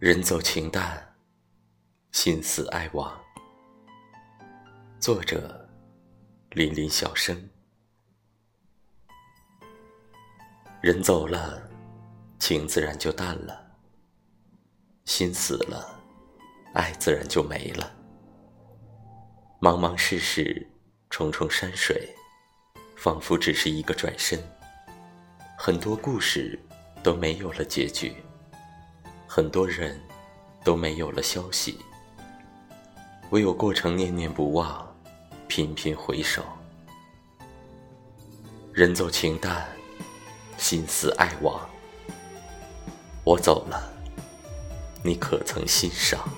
人走情淡，心死爱亡。作者：林林小生。人走了，情自然就淡了；心死了，爱自然就没了。茫茫世事，重重山水，仿佛只是一个转身。很多故事都没有了结局。很多人都没有了消息，唯有过程念念不忘，频频回首。人走情淡，心思爱亡。我走了，你可曾欣赏？